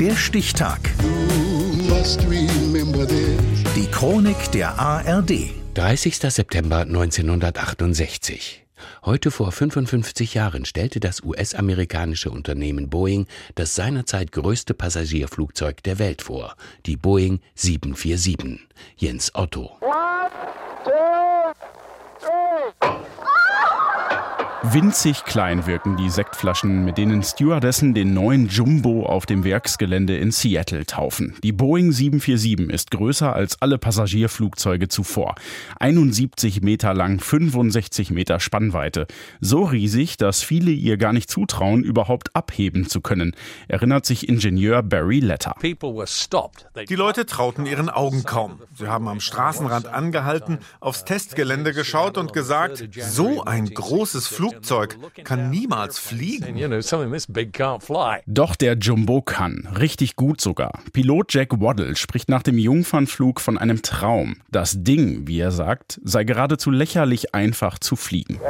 Der Stichtag. Die Chronik der ARD. 30. September 1968. Heute vor 55 Jahren stellte das US-amerikanische Unternehmen Boeing das seinerzeit größte Passagierflugzeug der Welt vor, die Boeing 747. Jens Otto. One, two, Winzig klein wirken die Sektflaschen, mit denen Stewardessen den neuen Jumbo auf dem Werksgelände in Seattle taufen. Die Boeing 747 ist größer als alle Passagierflugzeuge zuvor. 71 Meter lang, 65 Meter Spannweite. So riesig, dass viele ihr gar nicht zutrauen, überhaupt abheben zu können, erinnert sich Ingenieur Barry Letter. Die Leute trauten ihren Augen kaum. Sie haben am Straßenrand angehalten, aufs Testgelände geschaut und gesagt, so ein großes Flugzeug Flugzeug kann niemals fliegen. Doch der Jumbo kann, richtig gut sogar. Pilot Jack Waddle spricht nach dem Jungfernflug von einem Traum. Das Ding, wie er sagt, sei geradezu lächerlich einfach zu fliegen.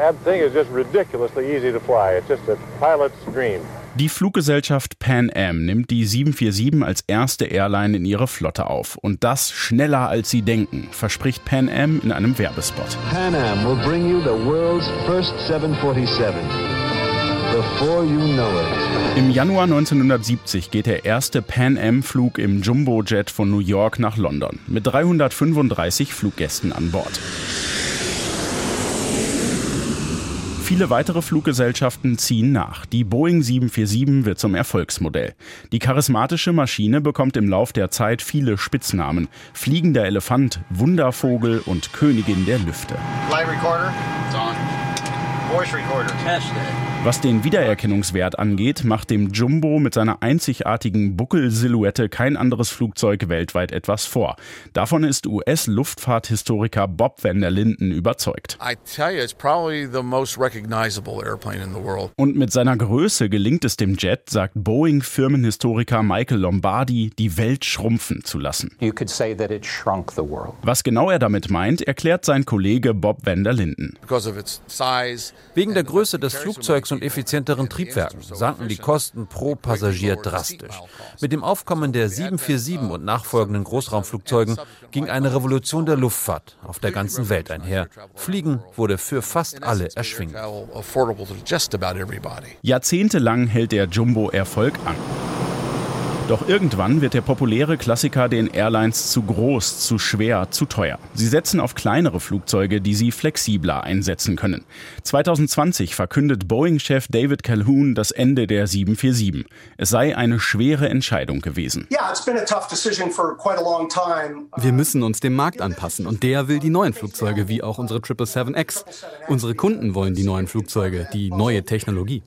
Die Fluggesellschaft Pan Am nimmt die 747 als erste Airline in ihre Flotte auf. Und das schneller als sie denken, verspricht Pan Am in einem Werbespot. Pan Am will bring you the world's first 747. Before you know it. Im Januar 1970 geht der erste Pan Am-Flug im Jumbo-Jet von New York nach London mit 335 Fluggästen an Bord. Viele weitere Fluggesellschaften ziehen nach. Die Boeing 747 wird zum Erfolgsmodell. Die charismatische Maschine bekommt im Lauf der Zeit viele Spitznamen. Fliegender Elefant, Wundervogel und Königin der Lüfte. Flight recorder. It's on. Voice recorder. Tested. Was den Wiedererkennungswert angeht, macht dem Jumbo mit seiner einzigartigen Buckelsilhouette kein anderes Flugzeug weltweit etwas vor. Davon ist US-Luftfahrthistoriker Bob van der Linden überzeugt. Und mit seiner Größe gelingt es dem Jet, sagt Boeing-Firmenhistoriker Michael Lombardi, die Welt schrumpfen zu lassen. Was genau er damit meint, erklärt sein Kollege Bob van der Linden. Wegen der Größe des Flugzeugs und effizienteren Triebwerken sanken die Kosten pro Passagier drastisch. Mit dem Aufkommen der 747 und nachfolgenden Großraumflugzeugen ging eine Revolution der Luftfahrt auf der ganzen Welt einher. Fliegen wurde für fast alle erschwinglich. Jahrzehntelang hält der Jumbo Erfolg an. Doch irgendwann wird der populäre Klassiker den Airlines zu groß, zu schwer, zu teuer. Sie setzen auf kleinere Flugzeuge, die sie flexibler einsetzen können. 2020 verkündet Boeing-Chef David Calhoun das Ende der 747. Es sei eine schwere Entscheidung gewesen. Wir müssen uns dem Markt anpassen und der will die neuen Flugzeuge wie auch unsere 777X. Unsere Kunden wollen die neuen Flugzeuge, die neue Technologie.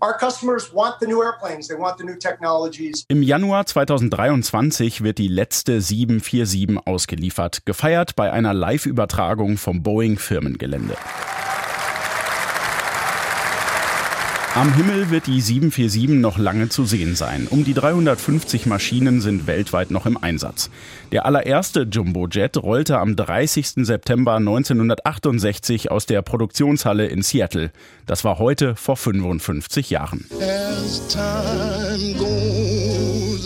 Im Januar 2020 2023 wird die letzte 747 ausgeliefert, gefeiert bei einer Live-Übertragung vom Boeing-Firmengelände. Am Himmel wird die 747 noch lange zu sehen sein. Um die 350 Maschinen sind weltweit noch im Einsatz. Der allererste Jumbo-Jet rollte am 30. September 1968 aus der Produktionshalle in Seattle. Das war heute vor 55 Jahren.